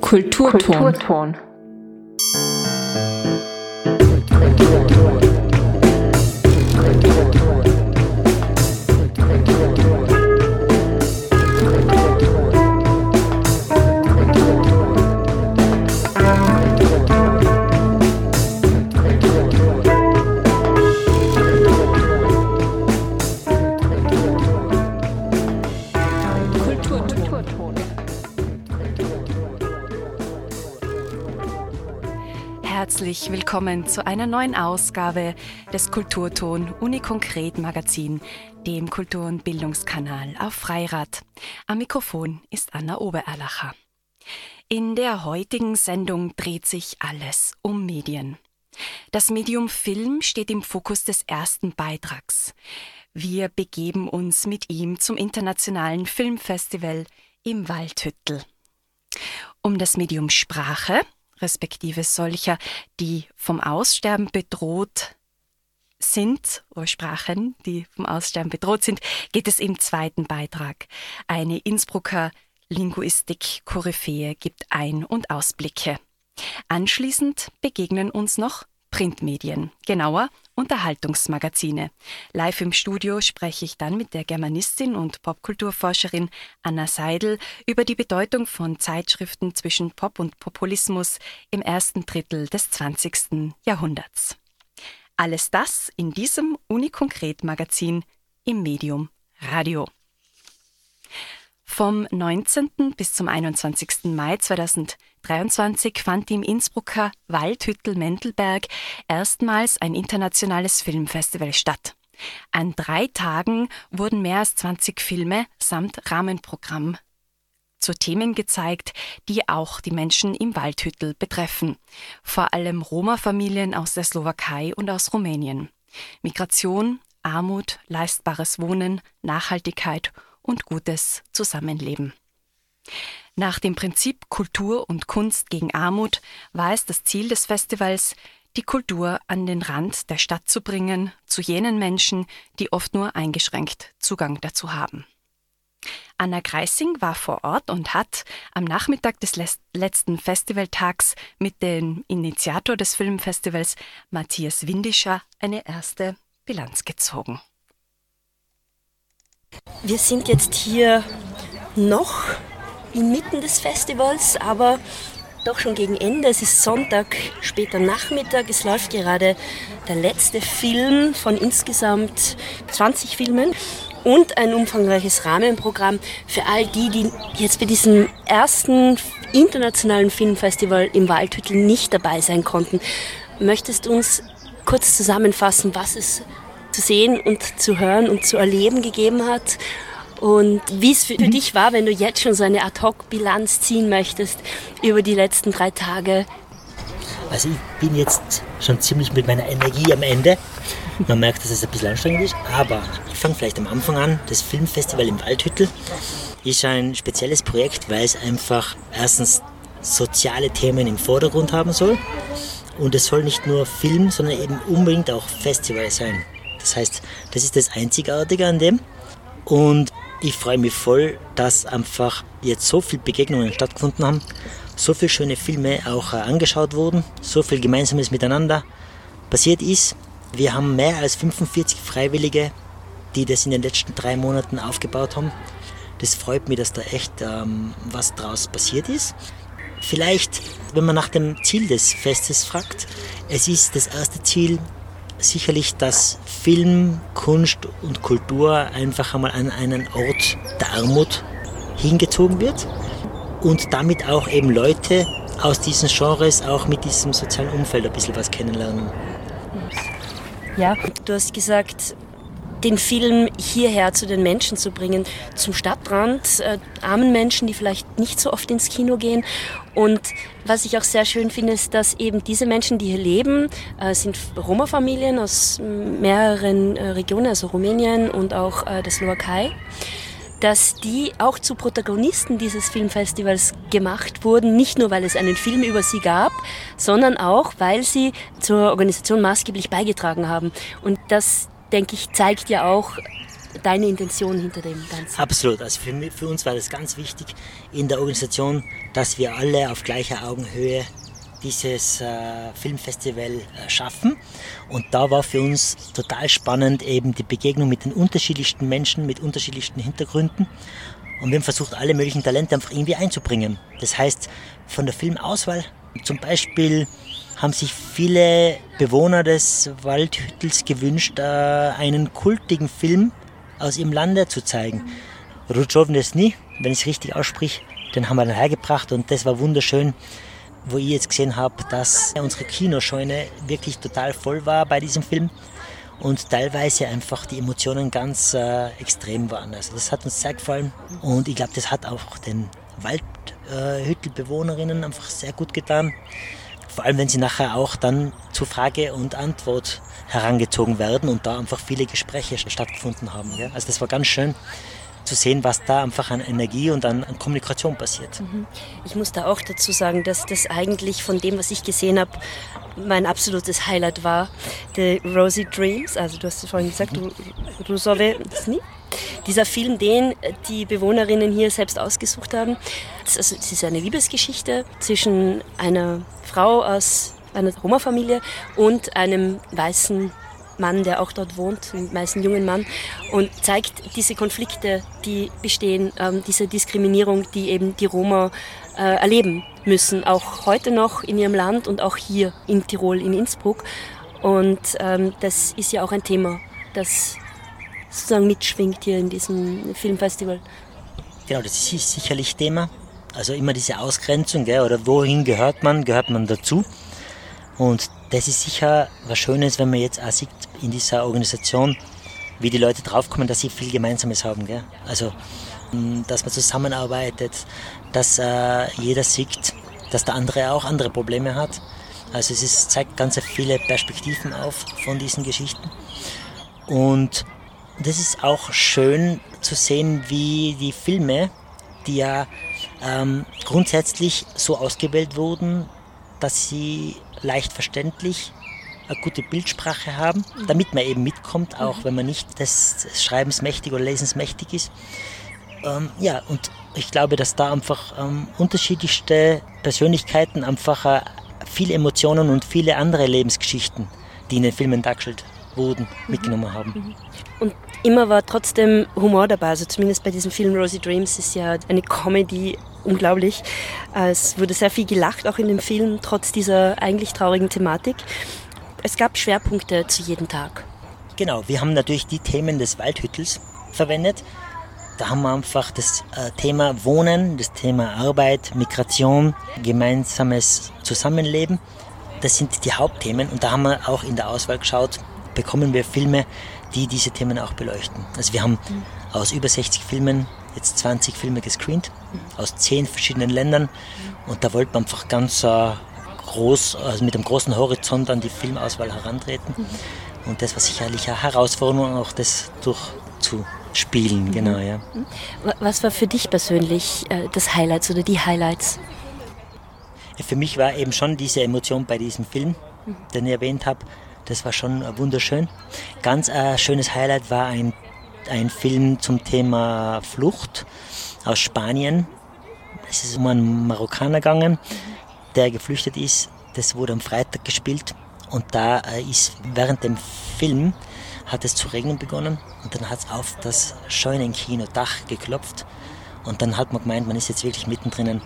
Kulturton. Kulturton. Willkommen zu einer neuen Ausgabe des Kulturton Unikonkret Magazin, dem Kultur- und Bildungskanal auf Freirad. Am Mikrofon ist Anna Obererlacher. In der heutigen Sendung dreht sich alles um Medien. Das Medium Film steht im Fokus des ersten Beitrags. Wir begeben uns mit ihm zum internationalen Filmfestival im Waldhüttel. Um das Medium Sprache respektive solcher, die vom Aussterben bedroht sind, oder Sprachen, die vom Aussterben bedroht sind, geht es im zweiten Beitrag. Eine Innsbrucker Linguistik-Koryphäe gibt Ein- und Ausblicke. Anschließend begegnen uns noch Printmedien, genauer Unterhaltungsmagazine. Live im Studio spreche ich dann mit der Germanistin und Popkulturforscherin Anna Seidel über die Bedeutung von Zeitschriften zwischen Pop und Populismus im ersten Drittel des 20. Jahrhunderts. Alles das in diesem Unikonkret-Magazin im Medium Radio. Vom 19. bis zum 21. Mai 2023 fand im Innsbrucker Waldhüttel Mendelberg erstmals ein internationales Filmfestival statt. An drei Tagen wurden mehr als 20 Filme samt Rahmenprogramm zu Themen gezeigt, die auch die Menschen im Waldhüttel betreffen, vor allem Roma-Familien aus der Slowakei und aus Rumänien. Migration, Armut, leistbares Wohnen, Nachhaltigkeit und gutes Zusammenleben. Nach dem Prinzip Kultur und Kunst gegen Armut war es das Ziel des Festivals, die Kultur an den Rand der Stadt zu bringen, zu jenen Menschen, die oft nur eingeschränkt Zugang dazu haben. Anna Greising war vor Ort und hat am Nachmittag des letzten Festivaltags mit dem Initiator des Filmfestivals Matthias Windischer eine erste Bilanz gezogen. Wir sind jetzt hier noch inmitten des Festivals, aber doch schon gegen Ende. Es ist Sonntag, später Nachmittag. Es läuft gerade der letzte Film von insgesamt 20 Filmen und ein umfangreiches Rahmenprogramm für all die, die jetzt bei diesem ersten internationalen Filmfestival im Waldhüttel nicht dabei sein konnten. Möchtest du uns kurz zusammenfassen, was es zu sehen und zu hören und zu erleben gegeben hat. Und wie es für, mhm. dich war, wenn du jetzt schon so eine Ad-Hoc-Bilanz ziehen möchtest über die letzten drei Tage. Also ich bin jetzt schon ziemlich mit meiner Energie am Ende. Man merkt, dass es ein bisschen anstrengend ist, aber ich fange vielleicht am Anfang an. Das Filmfestival im Waldhüttel ist ein spezielles Projekt, weil es einfach erstens soziale Themen im Vordergrund haben soll. Und es soll nicht nur Film, sondern eben unbedingt auch Festival sein. Das heißt, das ist das Einzigartige an dem. Und ich freue mich voll, dass einfach jetzt so viele Begegnungen stattgefunden haben, so viele schöne Filme auch äh, angeschaut wurden, so viel Gemeinsames miteinander passiert ist. Wir haben mehr als 45 Freiwillige, die das in den letzten drei Monaten aufgebaut haben. Das freut mich, dass da echt ähm, was draus passiert ist. Vielleicht, wenn man nach dem Ziel des Festes fragt, es ist das erste Ziel, sicherlich, dass Film, Kunst und Kultur einfach einmal an einen Ort der Armut hingezogen wird und damit auch eben Leute aus diesen Genres auch mit diesem sozialen Umfeld ein bisschen was kennenlernen. Ja, du hast gesagt, den Film hierher zu den Menschen zu bringen, zum Stadtrand, äh, armen Menschen, die vielleicht nicht so oft ins Kino gehen. Und was ich auch sehr schön finde, ist, dass eben diese Menschen, die hier leben, äh, sind Roma-Familien aus mehreren äh, Regionen, also Rumänien und auch äh, der Slowakei dass die auch zu Protagonisten dieses Filmfestivals gemacht wurden, nicht nur weil es einen Film über sie gab, sondern auch weil sie zur Organisation maßgeblich beigetragen haben. Und das denke ich, zeigt ja auch deine Intention hinter dem Ganzen? Absolut. Also für, für uns war das ganz wichtig in der Organisation, dass wir alle auf gleicher Augenhöhe dieses äh, Filmfestival äh, schaffen. Und da war für uns total spannend eben die Begegnung mit den unterschiedlichsten Menschen, mit unterschiedlichsten Hintergründen. Und wir haben versucht, alle möglichen Talente einfach irgendwie einzubringen. Das heißt, von der Filmauswahl zum Beispiel haben sich viele Bewohner des Waldhüttels gewünscht, äh, einen kultigen Film aus ihrem Lande zu zeigen. Desny, wenn ich es richtig ausspreche, den haben wir dann hergebracht und das war wunderschön, wo ich jetzt gesehen habe, dass unsere Kinoscheune wirklich total voll war bei diesem Film und teilweise einfach die Emotionen ganz äh, extrem waren. Also das hat uns sehr gefallen und ich glaube, das hat auch den Waldhüttelbewohnerinnen einfach sehr gut getan. Vor allem, wenn sie nachher auch dann zu Frage und Antwort herangezogen werden und da einfach viele Gespräche stattgefunden haben. Gell? Also das war ganz schön zu sehen, was da einfach an Energie und an, an Kommunikation passiert. Mhm. Ich muss da auch dazu sagen, dass das eigentlich von dem, was ich gesehen habe, mein absolutes Highlight war. The Rosy Dreams, also du hast es vorhin gesagt. Rusove Sni. Dieser Film, den die Bewohnerinnen hier selbst ausgesucht haben, also, es ist eine Liebesgeschichte zwischen einer Frau aus einer Roma-Familie und einem weißen Mann, der auch dort wohnt, meist ein jungen Mann, und zeigt diese Konflikte, die bestehen, ähm, diese Diskriminierung, die eben die Roma äh, erleben müssen, auch heute noch in ihrem Land und auch hier in Tirol, in Innsbruck. Und ähm, das ist ja auch ein Thema, das sozusagen mitschwingt hier in diesem Filmfestival. Genau, das ist sicherlich Thema. Also immer diese Ausgrenzung, gell, oder wohin gehört man, gehört man dazu. Und das ist sicher was Schönes, wenn man jetzt auch sieht in dieser Organisation, wie die Leute draufkommen, dass sie viel Gemeinsames haben. Gell? Also, mm, dass man zusammenarbeitet, dass äh, jeder sieht, dass der andere auch andere Probleme hat. Also es ist, zeigt ganz viele Perspektiven auf von diesen Geschichten. Und das ist auch schön zu sehen, wie die Filme, die ja ähm, grundsätzlich so ausgewählt wurden, dass sie leicht verständlich eine gute Bildsprache haben, damit man eben mitkommt, auch mhm. wenn man nicht des Schreibens mächtig oder Lesens mächtig ist. Ähm, ja, und ich glaube, dass da einfach ähm, unterschiedlichste Persönlichkeiten einfach äh, viele Emotionen und viele andere Lebensgeschichten, die in den Filmen dargestellt wurden, mhm. mitgenommen haben. Mhm. Und immer war trotzdem Humor dabei, also zumindest bei diesem Film Rosy Dreams ist ja eine Comedy unglaublich. Es wurde sehr viel gelacht, auch in dem Film, trotz dieser eigentlich traurigen Thematik. Es gab Schwerpunkte zu jedem Tag. Genau, wir haben natürlich die Themen des Waldhüttels verwendet. Da haben wir einfach das äh, Thema Wohnen, das Thema Arbeit, Migration, gemeinsames Zusammenleben. Das sind die Hauptthemen und da haben wir auch in der Auswahl geschaut, bekommen wir Filme, die diese Themen auch beleuchten. Also wir haben mhm. aus über 60 Filmen jetzt 20 Filme gescreent aus 10 verschiedenen Ländern und da wollte man einfach ganz äh, groß, also mit einem großen Horizont an die Filmauswahl herantreten. Mhm. Und das war sicherlich eine Herausforderung, auch das durchzuspielen, mhm. genau, ja. Was war für dich persönlich äh, das Highlights oder die Highlights? Für mich war eben schon diese Emotion bei diesem Film, mhm. den ich erwähnt habe. Das war schon wunderschön. Ganz ein schönes Highlight war ein ein Film zum Thema Flucht aus Spanien. Es ist um einen Marokkaner gegangen, der geflüchtet ist. Das wurde am Freitag gespielt und da äh, ist während dem Film hat es zu regnen begonnen und dann hat es auf das Scheunenkino-Dach geklopft und dann hat man gemeint, man ist jetzt wirklich mittendrin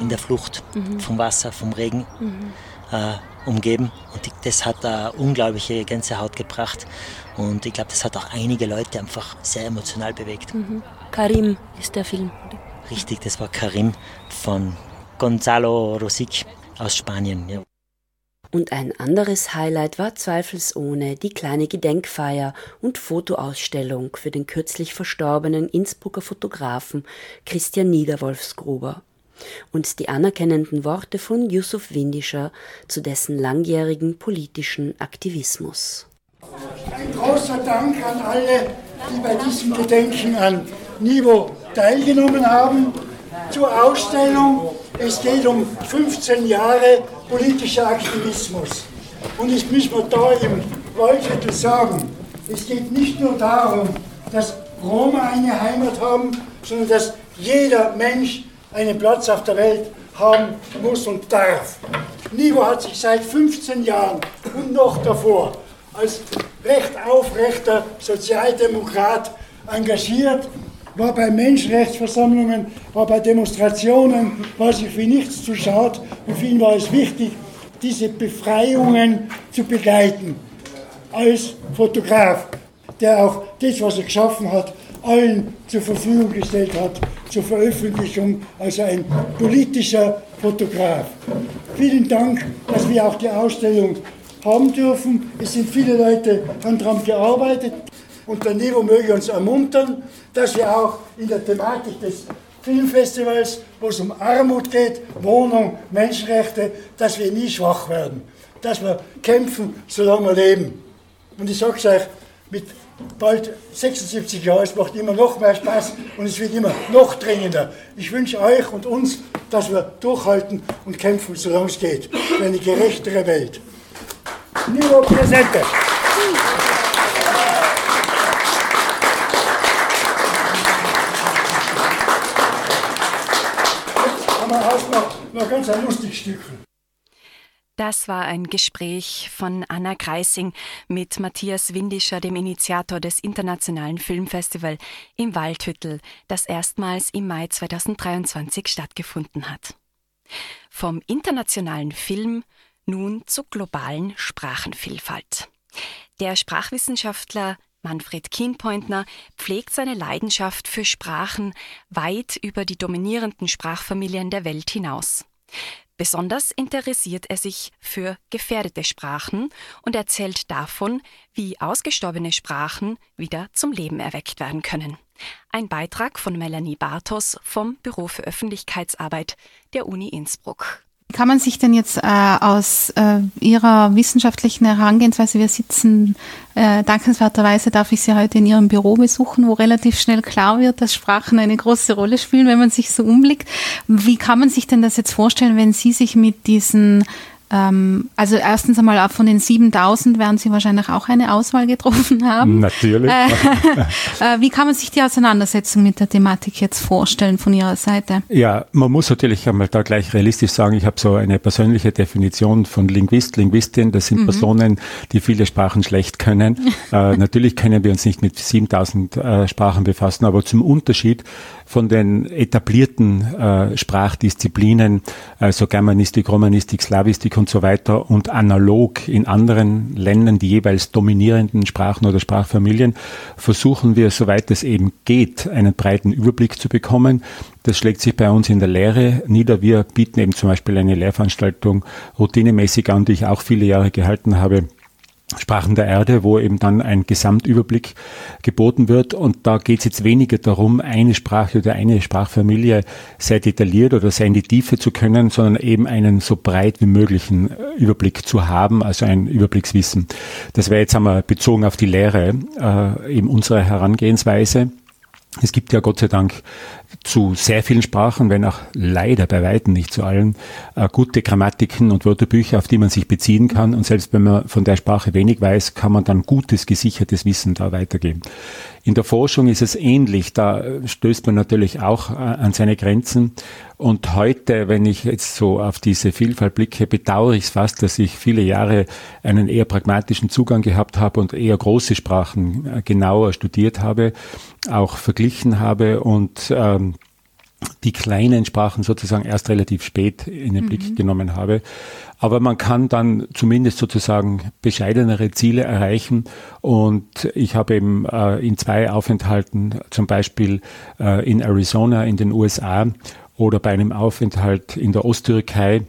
in der Flucht mhm. vom Wasser, vom Regen. Mhm. Äh, umgeben. Und das hat eine unglaubliche Gänsehaut gebracht. Und ich glaube, das hat auch einige Leute einfach sehr emotional bewegt. Mhm. Karim ist der Film. Richtig, das war Karim von Gonzalo Rosic aus Spanien. Ja. Und ein anderes Highlight war zweifelsohne die kleine Gedenkfeier und Fotoausstellung für den kürzlich verstorbenen Innsbrucker Fotografen Christian Niederwolfsgruber und die anerkennenden Worte von Yusuf Windischer zu dessen langjährigen politischen Aktivismus. Ein großer Dank an alle, die bei diesem Gedenken an Nivo teilgenommen haben. Zur Ausstellung. Es geht um 15 Jahre politischer Aktivismus. Und ich muss mir da im Waldviertel sagen, es geht nicht nur darum, dass Roma eine Heimat haben, sondern dass jeder Mensch einen Platz auf der Welt haben muss und darf. Nivo hat sich seit 15 Jahren und noch davor als recht aufrechter Sozialdemokrat engagiert, war bei Menschenrechtsversammlungen, war bei Demonstrationen, war sich für nichts zu schade und für ihn war es wichtig, diese Befreiungen zu begleiten. Als Fotograf, der auch das, was er geschaffen hat, allen zur Verfügung gestellt hat, zur Veröffentlichung, also ein politischer Fotograf. Vielen Dank, dass wir auch die Ausstellung haben dürfen. Es sind viele Leute daran gearbeitet und der Nivo möge uns ermuntern, dass wir auch in der Thematik des Filmfestivals, wo es um Armut geht, Wohnung, Menschenrechte, dass wir nie schwach werden, dass wir kämpfen, solange wir leben. Und ich sage es euch, mit bald 76 Jahren, es macht immer noch mehr Spaß und es wird immer noch dringender. Ich wünsche euch und uns, dass wir durchhalten und kämpfen, solange es geht, für eine gerechtere Welt. Nivo Presente. noch, noch ganz ein lustiges Stückchen. Das war ein Gespräch von Anna Kreising mit Matthias Windischer, dem Initiator des Internationalen Filmfestival im Waldhüttel, das erstmals im Mai 2023 stattgefunden hat. Vom internationalen Film nun zur globalen Sprachenvielfalt. Der Sprachwissenschaftler Manfred Kienpointner pflegt seine Leidenschaft für Sprachen weit über die dominierenden Sprachfamilien der Welt hinaus. Besonders interessiert er sich für gefährdete Sprachen und erzählt davon, wie ausgestorbene Sprachen wieder zum Leben erweckt werden können. Ein Beitrag von Melanie Bartos vom Büro für Öffentlichkeitsarbeit der Uni Innsbruck. Kann man sich denn jetzt äh, aus äh, Ihrer wissenschaftlichen Herangehensweise, wir sitzen äh, dankenswerterweise, darf ich Sie heute in Ihrem Büro besuchen, wo relativ schnell klar wird, dass Sprachen eine große Rolle spielen, wenn man sich so umblickt. Wie kann man sich denn das jetzt vorstellen, wenn Sie sich mit diesen also erstens einmal auch von den 7000 werden Sie wahrscheinlich auch eine Auswahl getroffen haben. Natürlich. Äh, äh, wie kann man sich die Auseinandersetzung mit der Thematik jetzt vorstellen von Ihrer Seite? Ja, man muss natürlich einmal da gleich realistisch sagen, ich habe so eine persönliche Definition von Linguist, Linguistin. Das sind mhm. Personen, die viele Sprachen schlecht können. äh, natürlich können wir uns nicht mit 7000 äh, Sprachen befassen, aber zum Unterschied von den etablierten äh, Sprachdisziplinen, also Germanistik, Romanistik, Slavistik und so weiter und analog in anderen Ländern die jeweils dominierenden Sprachen oder Sprachfamilien, versuchen wir, soweit es eben geht, einen breiten Überblick zu bekommen. Das schlägt sich bei uns in der Lehre nieder. Wir bieten eben zum Beispiel eine Lehrveranstaltung routinemäßig an, die ich auch viele Jahre gehalten habe Sprachen der Erde, wo eben dann ein Gesamtüberblick geboten wird. Und da geht es jetzt weniger darum, eine Sprache oder eine Sprachfamilie sehr detailliert oder sehr in die Tiefe zu können, sondern eben einen so breit wie möglichen Überblick zu haben, also ein Überblickswissen. Das wäre jetzt einmal bezogen auf die Lehre äh, eben unserer Herangehensweise. Es gibt ja Gott sei Dank zu sehr vielen Sprachen, wenn auch leider bei weitem nicht zu allen, äh, gute Grammatiken und Wörterbücher, auf die man sich beziehen kann. Und selbst wenn man von der Sprache wenig weiß, kann man dann gutes, gesichertes Wissen da weitergeben. In der Forschung ist es ähnlich. Da stößt man natürlich auch äh, an seine Grenzen. Und heute, wenn ich jetzt so auf diese Vielfalt blicke, bedauere ich es fast, dass ich viele Jahre einen eher pragmatischen Zugang gehabt habe und eher große Sprachen äh, genauer studiert habe, auch verglichen habe und ähm, die kleinen Sprachen sozusagen erst relativ spät in den Blick mhm. genommen habe. Aber man kann dann zumindest sozusagen bescheidenere Ziele erreichen. Und ich habe eben äh, in zwei Aufenthalten, zum Beispiel äh, in Arizona in den USA oder bei einem Aufenthalt in der Osttürkei,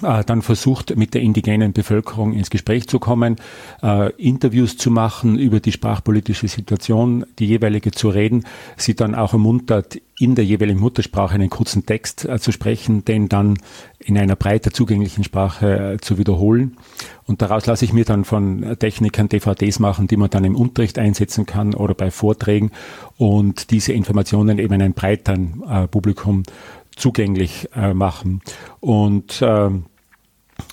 dann versucht, mit der indigenen Bevölkerung ins Gespräch zu kommen, äh, Interviews zu machen über die sprachpolitische Situation, die jeweilige zu reden, sie dann auch ermuntert, in der jeweiligen Muttersprache einen kurzen Text äh, zu sprechen, den dann in einer breiter zugänglichen Sprache äh, zu wiederholen. Und daraus lasse ich mir dann von Technikern DVDs machen, die man dann im Unterricht einsetzen kann oder bei Vorträgen und diese Informationen eben einem breiteren äh, Publikum zugänglich äh, machen. Und äh,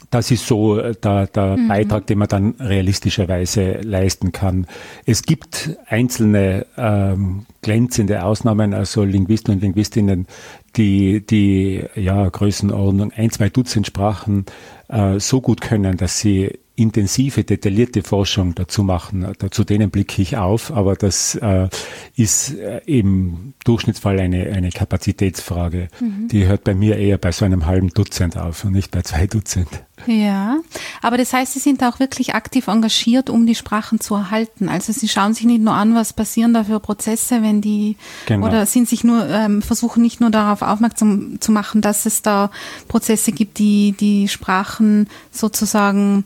das ist so äh, der, der mhm. Beitrag, den man dann realistischerweise leisten kann. Es gibt einzelne ähm, glänzende Ausnahmen, also Linguisten und Linguistinnen, die die ja, Größenordnung ein, zwei Dutzend Sprachen äh, so gut können, dass sie intensive, detaillierte Forschung dazu machen. Zu denen blicke ich auf, aber das äh, ist äh, im Durchschnittsfall eine, eine Kapazitätsfrage. Mhm. Die hört bei mir eher bei so einem halben Dutzend auf und nicht bei zwei Dutzend. Ja, aber das heißt, Sie sind auch wirklich aktiv engagiert, um die Sprachen zu erhalten. Also Sie schauen sich nicht nur an, was passieren da für Prozesse, wenn die genau. oder sind sich nur ähm, versuchen nicht nur darauf aufmerksam zu machen, dass es da Prozesse gibt, die die Sprachen sozusagen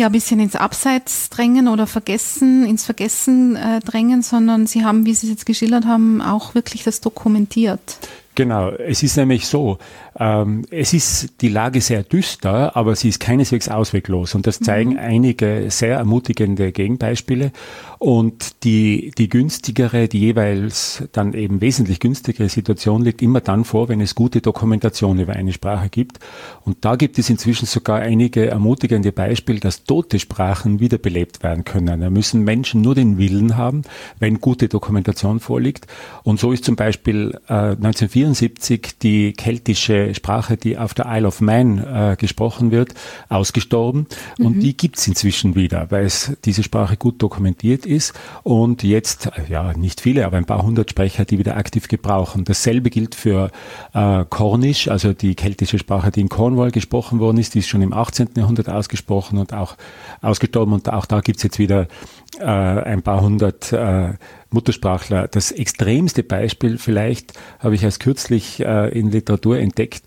ja ein bisschen ins Abseits drängen oder vergessen, ins Vergessen äh, drängen, sondern Sie haben, wie Sie es jetzt geschildert haben, auch wirklich das dokumentiert. Genau, es ist nämlich so, ähm, es ist die Lage sehr düster, aber sie ist keineswegs ausweglos und das zeigen mhm. einige sehr ermutigende Gegenbeispiele und die, die günstigere, die jeweils dann eben wesentlich günstigere Situation liegt immer dann vor, wenn es gute Dokumentation über eine Sprache gibt und da gibt es inzwischen sogar einige ermutigende Beispiele, dass tote Sprachen wiederbelebt werden können. Da müssen Menschen nur den Willen haben, wenn gute Dokumentation vorliegt und so ist zum Beispiel äh, 1974 die keltische Sprache, die auf der Isle of Man äh, gesprochen wird, ausgestorben. Mhm. Und die gibt es inzwischen wieder, weil es diese Sprache gut dokumentiert ist. Und jetzt, ja, nicht viele, aber ein paar hundert Sprecher, die wieder aktiv gebrauchen. Dasselbe gilt für äh, Cornish, also die keltische Sprache, die in Cornwall gesprochen worden ist. Die ist schon im 18. Jahrhundert ausgesprochen und auch ausgestorben. Und auch da gibt es jetzt wieder äh, ein paar hundert äh, Muttersprachler. Das extremste Beispiel vielleicht habe ich erst kürzlich äh, in Literatur entdeckt,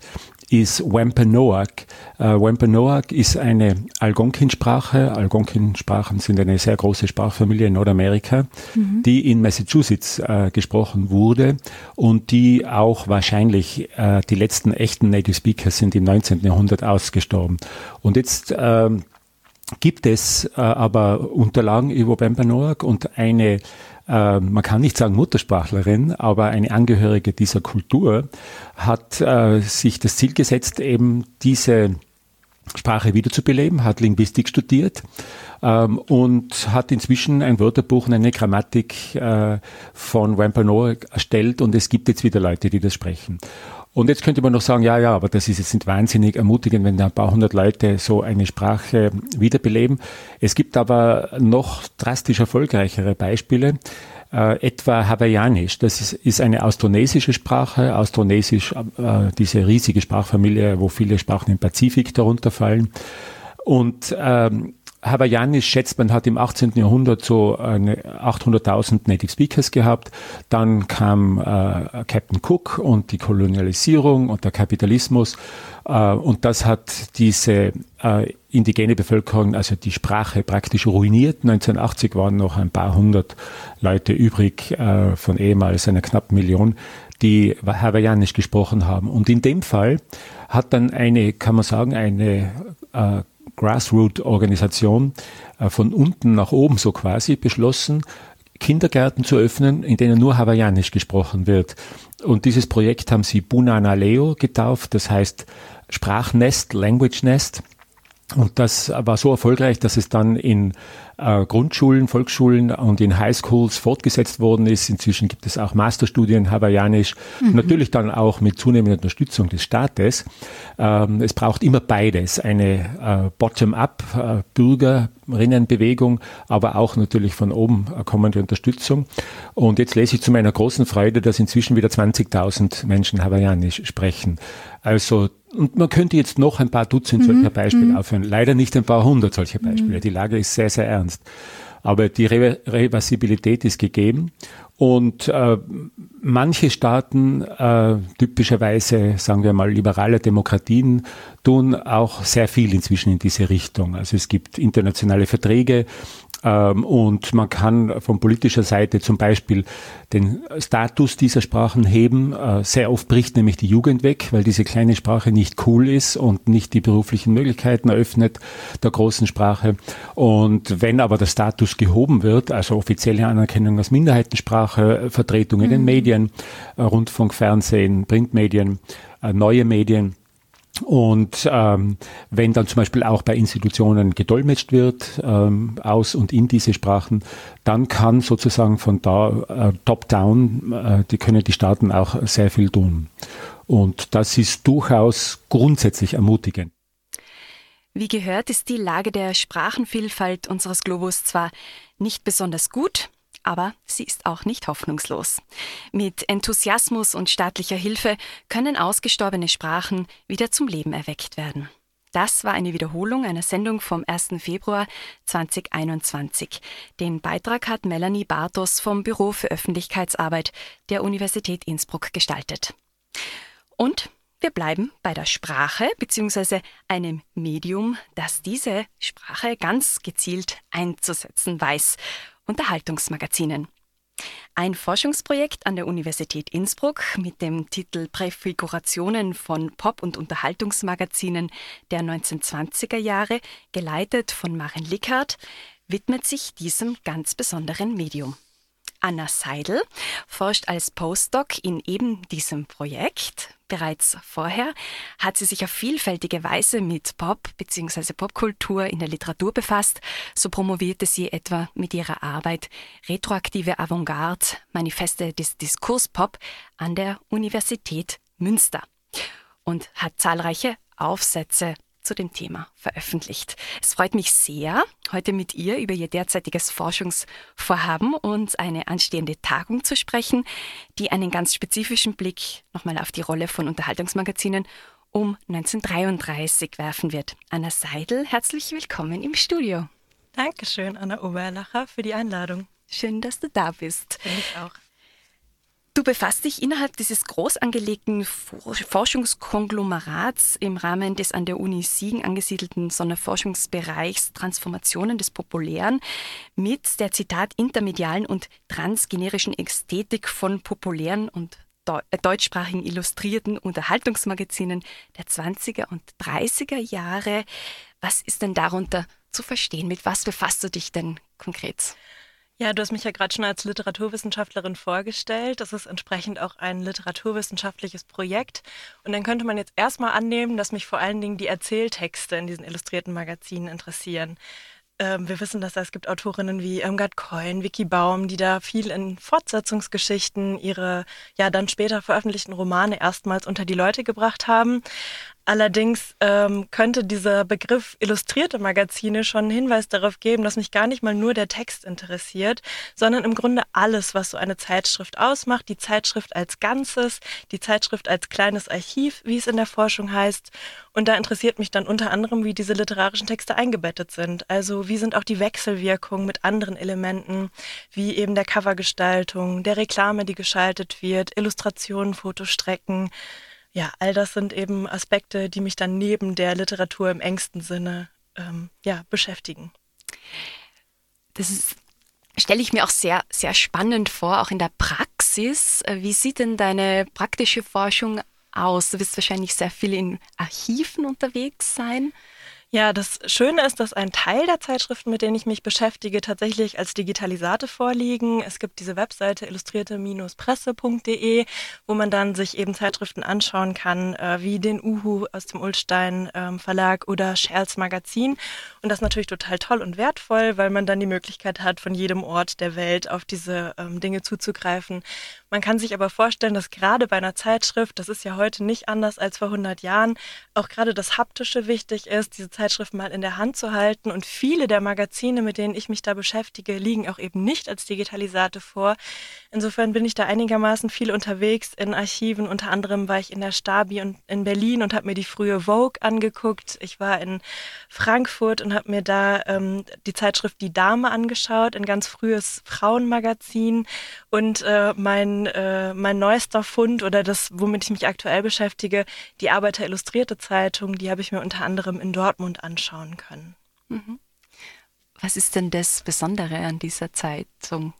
ist Wampanoag. Äh, Wampanoag ist eine Algonquin-Sprache. Algonquin-Sprachen sind eine sehr große Sprachfamilie in Nordamerika, mhm. die in Massachusetts äh, gesprochen wurde und die auch wahrscheinlich äh, die letzten echten Native Speakers sind im 19. Jahrhundert ausgestorben. Und jetzt ähm, gibt es äh, aber Unterlagen über Wampanoag und eine äh, man kann nicht sagen Muttersprachlerin, aber eine Angehörige dieser Kultur hat äh, sich das Ziel gesetzt, eben diese Sprache wiederzubeleben, hat Linguistik studiert ähm, und hat inzwischen ein Wörterbuch und eine Grammatik äh, von Wampanoag erstellt und es gibt jetzt wieder Leute, die das sprechen. Und jetzt könnte man noch sagen, ja, ja, aber das ist jetzt nicht wahnsinnig ermutigend, wenn da ein paar hundert Leute so eine Sprache wiederbeleben. Es gibt aber noch drastisch erfolgreichere Beispiele. Äh, etwa Hawaiianisch. Das ist, ist eine austronesische Sprache. Austronesisch, äh, diese riesige Sprachfamilie, wo viele Sprachen im Pazifik darunter fallen. Und ähm, Hawaiianisch schätzt man hat im 18. Jahrhundert so 800.000 Native Speakers gehabt. Dann kam äh, Captain Cook und die Kolonialisierung und der Kapitalismus. Äh, und das hat diese äh, indigene Bevölkerung, also die Sprache praktisch ruiniert. 1980 waren noch ein paar hundert Leute übrig äh, von ehemals einer knappen Million, die Hawaiianisch gesprochen haben. Und in dem Fall hat dann eine, kann man sagen, eine äh, Grassroot-Organisation äh, von unten nach oben so quasi beschlossen, Kindergärten zu öffnen, in denen nur Hawaiianisch gesprochen wird. Und dieses Projekt haben sie Bunana Leo getauft, das heißt Sprachnest, Language Nest. Und das war so erfolgreich, dass es dann in äh, Grundschulen, Volksschulen und in Highschools fortgesetzt worden ist. Inzwischen gibt es auch Masterstudien Hawaiianisch, mhm. natürlich dann auch mit zunehmender Unterstützung des Staates. Ähm, es braucht immer beides, eine äh, Bottom-up äh, Bürgerinnenbewegung, aber auch natürlich von oben kommende Unterstützung. Und jetzt lese ich zu meiner großen Freude, dass inzwischen wieder 20.000 Menschen Hawaiianisch sprechen. Also und man könnte jetzt noch ein paar Dutzend solcher mhm. Beispiele mhm. aufhören. Leider nicht ein paar hundert solcher Beispiele. Mhm. Die Lage ist sehr, sehr ernst. Aber die Re Reversibilität ist gegeben. Und äh, manche Staaten, äh, typischerweise, sagen wir mal, liberale Demokratien, tun auch sehr viel inzwischen in diese Richtung. Also es gibt internationale Verträge, und man kann von politischer Seite zum Beispiel den Status dieser Sprachen heben. Äh, sehr oft bricht nämlich die Jugend weg, weil diese kleine Sprache nicht cool ist und nicht die beruflichen Möglichkeiten eröffnet der großen Sprache. Und wenn aber der Status gehoben wird, also offizielle Anerkennung als Minderheitensprache, Vertretung in den mhm. Medien, äh, Rundfunk, Fernsehen, Printmedien, äh, neue Medien, Und ähm, wenn dann zum Beispiel auch bei Institutionen gedolmetscht wird ähm, aus und in diese Sprachen, dann kann sozusagen von da äh, top-down, äh, die können die Staaten auch sehr viel tun. Und das ist durchaus grundsätzlich ermutigend. Wie gehört, ist die Lage der Sprachenvielfalt unseres Globus zwar nicht besonders gut, aber sie ist auch nicht hoffnungslos. Mit Enthusiasmus und staatlicher Hilfe können ausgestorbene Sprachen wieder zum Leben erweckt werden. Das war eine Wiederholung einer Sendung vom 1. Februar 2021. Den Beitrag hat Melanie Bartos vom Büro für Öffentlichkeitsarbeit der Universität Innsbruck gestaltet. Und wir bleiben bei der Sprache bzw. einem Medium, das diese Sprache ganz gezielt einzusetzen weiß. Unterhaltungsmagazinen. Ein Forschungsprojekt an der Universität Innsbruck mit dem Titel Präfigurationen von Pop- und Unterhaltungsmagazinen der 1920er Jahre, geleitet von Maren Lickhardt, widmet sich diesem ganz besonderen Medium. Anna Seidel forscht als Postdoc in eben diesem Projekt. Bereits vorher hat sie sich auf vielfältige Weise mit Pop bzw. Popkultur in der Literatur befasst. So promovierte sie etwa mit ihrer Arbeit Retroaktive Avantgarde, Manifeste des Diskurspop an der Universität Münster und hat zahlreiche Aufsätze zu dem Thema veröffentlicht. Es freut mich sehr, heute mit ihr über ihr derzeitiges Forschungsvorhaben und eine anstehende Tagung zu sprechen, die einen ganz spezifischen Blick nochmal auf die Rolle von Unterhaltungsmagazinen um 1933 werfen wird. Anna Seidel, herzlich willkommen im Studio. Dankeschön, Anna Oberlacher, für die Einladung. Schön, dass du da bist. Finde ich auch. Du befasst dich innerhalb dieses groß angelegten Forschungskonglomerats im Rahmen des an der Uni Siegen angesiedelten Sonderforschungsbereichs Transformationen des Populären mit der Zitat intermedialen und transgenerischen Ästhetik von populären und äh, deutschsprachigen illustrierten Unterhaltungsmagazinen der 20er und 30er Jahre. Was ist denn darunter zu verstehen? Mit was befasst du dich denn konkret? Ja, du hast mich ja gerade schon als Literaturwissenschaftlerin vorgestellt. Das ist entsprechend auch ein literaturwissenschaftliches Projekt. Und dann könnte man jetzt erstmal annehmen, dass mich vor allen Dingen die Erzähltexte in diesen illustrierten Magazinen interessieren. Ähm, wir wissen, dass es gibt Autorinnen wie Irmgard Coyne, Vicky Baum, die da viel in Fortsetzungsgeschichten ihre ja dann später veröffentlichten Romane erstmals unter die Leute gebracht haben. Allerdings ähm, könnte dieser Begriff illustrierte Magazine schon einen Hinweis darauf geben, dass mich gar nicht mal nur der Text interessiert, sondern im Grunde alles, was so eine Zeitschrift ausmacht, die Zeitschrift als Ganzes, die Zeitschrift als kleines Archiv, wie es in der Forschung heißt. Und da interessiert mich dann unter anderem, wie diese literarischen Texte eingebettet sind. Also wie sind auch die Wechselwirkungen mit anderen Elementen, wie eben der Covergestaltung, der Reklame, die geschaltet wird, Illustrationen, Fotostrecken. Ja, all das sind eben Aspekte, die mich dann neben der Literatur im engsten Sinne ähm, ja, beschäftigen. Das stelle ich mir auch sehr, sehr spannend vor, auch in der Praxis. Äh, wie sieht denn deine praktische Forschung aus? Du wirst wahrscheinlich sehr viel in Archiven unterwegs sein. Ja, das Schöne ist, dass ein Teil der Zeitschriften, mit denen ich mich beschäftige, tatsächlich als Digitalisate vorliegen. Es gibt diese Webseite illustrierte-presse.de, wo man dann sich eben Zeitschriften anschauen kann, äh, wie den Uhu aus dem Ulstein ähm, Verlag oder Scherls Magazin. Und das ist natürlich total toll und wertvoll, weil man dann die Möglichkeit hat, von jedem Ort der Welt auf diese ähm, Dinge zuzugreifen. Man kann sich aber vorstellen, dass gerade bei einer Zeitschrift, das ist ja heute nicht anders als vor 100 Jahren, auch gerade das Haptische wichtig ist, diese Zeitschrift mal in der Hand zu halten. Und viele der Magazine, mit denen ich mich da beschäftige, liegen auch eben nicht als Digitalisate vor. Insofern bin ich da einigermaßen viel unterwegs in Archiven. Unter anderem war ich in der Stabi und in Berlin und habe mir die frühe Vogue angeguckt. Ich war in Frankfurt und habe mir da ähm, die Zeitschrift Die Dame angeschaut, ein ganz frühes Frauenmagazin. Und äh, mein äh, mein neuester Fund oder das, womit ich mich aktuell beschäftige, die Arbeiter Illustrierte Zeitung, die habe ich mir unter anderem in Dortmund anschauen können. Mhm. Was ist denn das Besondere an dieser Zeitung?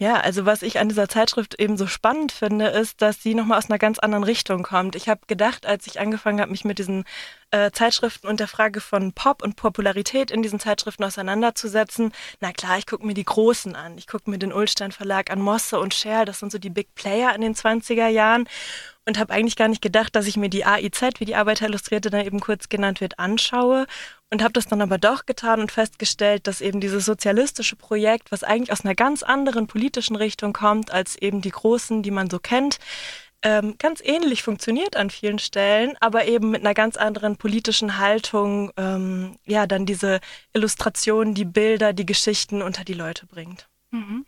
Ja, also was ich an dieser Zeitschrift eben so spannend finde, ist, dass sie nochmal aus einer ganz anderen Richtung kommt. Ich habe gedacht, als ich angefangen habe, mich mit diesen äh, Zeitschriften und der Frage von Pop und Popularität in diesen Zeitschriften auseinanderzusetzen, na klar, ich gucke mir die Großen an. Ich gucke mir den Ulstein Verlag an, Mosse und Scherl, das sind so die Big Player in den 20er Jahren. und habe eigentlich gar nicht gedacht, dass ich mir die AIZ, wie die Arbeiterillustrierte dann eben kurz genannt wird, anschaue und habe das dann aber doch getan und festgestellt, dass eben dieses sozialistische Projekt, was eigentlich aus einer ganz anderen politischen Richtung kommt als eben die großen, die man so kennt, ähm, ganz ähnlich funktioniert an vielen Stellen, aber eben mit einer ganz anderen politischen Haltung, ähm, ja, dann diese Illustrationen, die Bilder, die Geschichten unter die Leute bringt. Mhm.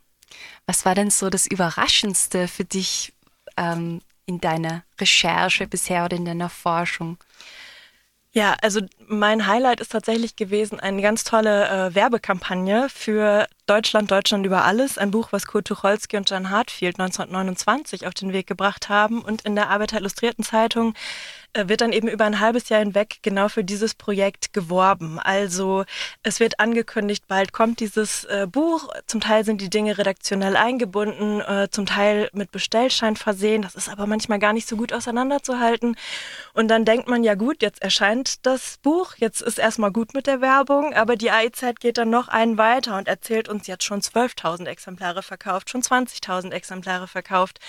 Was war denn so das Überraschendste für dich ähm, in deiner Recherche bisher oder in deiner Forschung? Ja, also mein Highlight ist tatsächlich gewesen eine ganz tolle äh, Werbekampagne für Deutschland, Deutschland über alles, ein Buch, was Kurt Tucholsky und Jan Hartfield 1929 auf den Weg gebracht haben und in der Arbeiter Illustrierten Zeitung wird dann eben über ein halbes Jahr hinweg genau für dieses Projekt geworben. Also es wird angekündigt, bald kommt dieses äh, Buch. Zum Teil sind die Dinge redaktionell eingebunden, äh, zum Teil mit Bestellschein versehen. Das ist aber manchmal gar nicht so gut auseinanderzuhalten. Und dann denkt man, ja gut, jetzt erscheint das Buch, jetzt ist erstmal gut mit der Werbung, aber die AIZ geht dann noch einen weiter und erzählt uns jetzt schon 12.000 Exemplare verkauft, schon 20.000 Exemplare verkauft.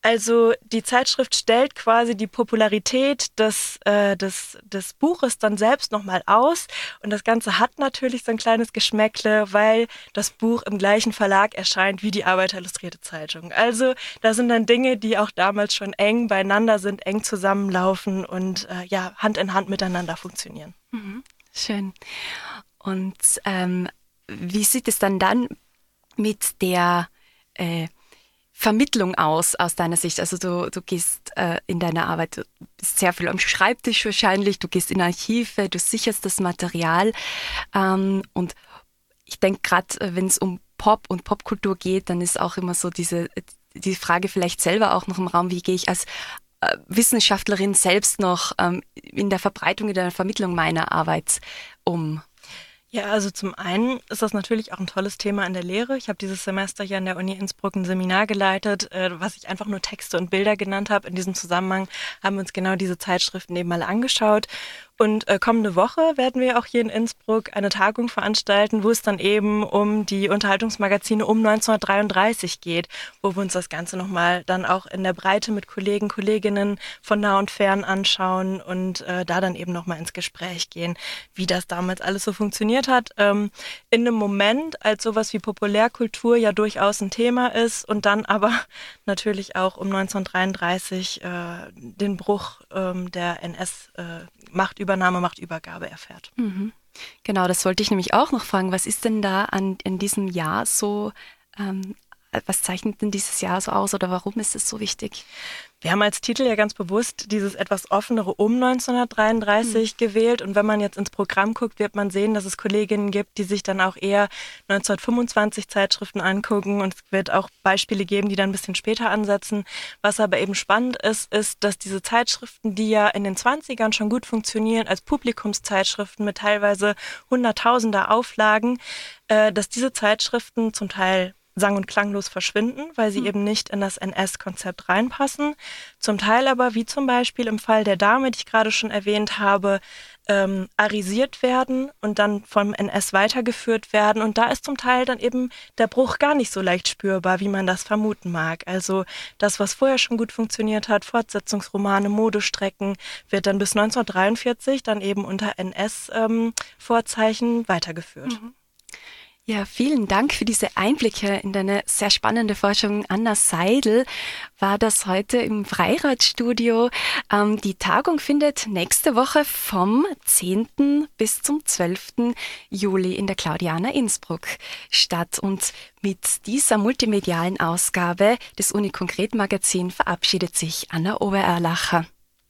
Also die Zeitschrift stellt quasi die Popularität des, äh, des, des Buches dann selbst nochmal aus. Und das Ganze hat natürlich so ein kleines Geschmäckle, weil das Buch im gleichen Verlag erscheint wie die Arbeiter Illustrierte Zeitung. Also da sind dann Dinge, die auch damals schon eng beieinander sind, eng zusammenlaufen und äh, ja, Hand in Hand miteinander funktionieren. Mhm. Schön. Und ähm, wie sieht es dann dann mit der äh, Vermittlung aus, aus deiner Sicht? Also du, du gehst äh, in deiner Arbeit, sehr viel am Schreibtisch wahrscheinlich, du gehst in Archive, du sicherst das Material ähm, und ich denke gerade, äh, wenn es um Pop und Popkultur geht, dann ist auch immer so diese die Frage vielleicht selber auch noch im Raum, wie gehe ich als äh, Wissenschaftlerin selbst noch ähm, in der Verbreitung, in der Vermittlung meiner Arbeit um? Ja, also zum einen ist das natürlich auch ein tolles Thema in der Lehre. Ich habe dieses Semester hier an der Uni Innsbruck ein Seminar geleitet, äh, was ich einfach nur Texte und Bilder genannt habe. In diesem Zusammenhang haben wir uns genau diese Zeitschriften eben mal angeschaut. Und äh, kommende Woche werden wir auch hier in Innsbruck eine Tagung veranstalten, wo es dann eben um die Unterhaltungsmagazine um 1933 geht, wo wir uns das Ganze nochmal dann auch in der Breite mit Kollegen, Kolleginnen von nah und fern anschauen und äh, da dann eben nochmal ins Gespräch gehen, wie das damals alles so funktioniert hat. Ähm, in einem Moment, als sowas wie Populärkultur ja durchaus ein Thema ist und dann aber natürlich auch um 1933 äh, den Bruch ähm, der NS-Macht äh, Machtübernahme, Machtübergabe erfährt. Mhm. Genau, das wollte ich nämlich auch noch fragen. Was ist denn da an, in diesem Jahr so, ähm, was zeichnet denn dieses Jahr so aus oder warum ist es so wichtig? Wir haben als Titel ja ganz bewusst dieses etwas offenere um 1933 mhm. gewählt. Und wenn man jetzt ins Programm guckt, wird man sehen, dass es Kolleginnen gibt, die sich dann auch eher 1925 Zeitschriften angucken. Und es wird auch Beispiele geben, die dann ein bisschen später ansetzen. Was aber eben spannend ist, ist, dass diese Zeitschriften, die ja in den 20ern schon gut funktionieren, als Publikumszeitschriften mit teilweise hunderttausender Auflagen, äh, dass diese Zeitschriften zum Teil sang- und klanglos verschwinden, weil sie mhm. eben nicht in das NS-Konzept reinpassen. Zum Teil aber, wie zum Beispiel im Fall der Dame, die ich gerade schon erwähnt habe, ähm, arisiert werden und dann vom NS weitergeführt werden. Und da ist zum Teil dann eben der Bruch gar nicht so leicht spürbar, wie man das vermuten mag. Also das, was vorher schon gut funktioniert hat, Fortsetzungsromane, Modestrecken, wird dann bis 1943 dann eben unter NS-Vorzeichen ähm, weitergeführt. Mhm. Ja, vielen Dank für diese Einblicke in deine sehr spannende Forschung. Anna Seidel war das heute im Freiradstudio. Ähm, die Tagung findet nächste Woche vom 10. bis zum 12. Juli in der Claudiana Innsbruck statt. Und mit dieser multimedialen Ausgabe des Uni Konkret Magazin verabschiedet sich Anna Obererlacher.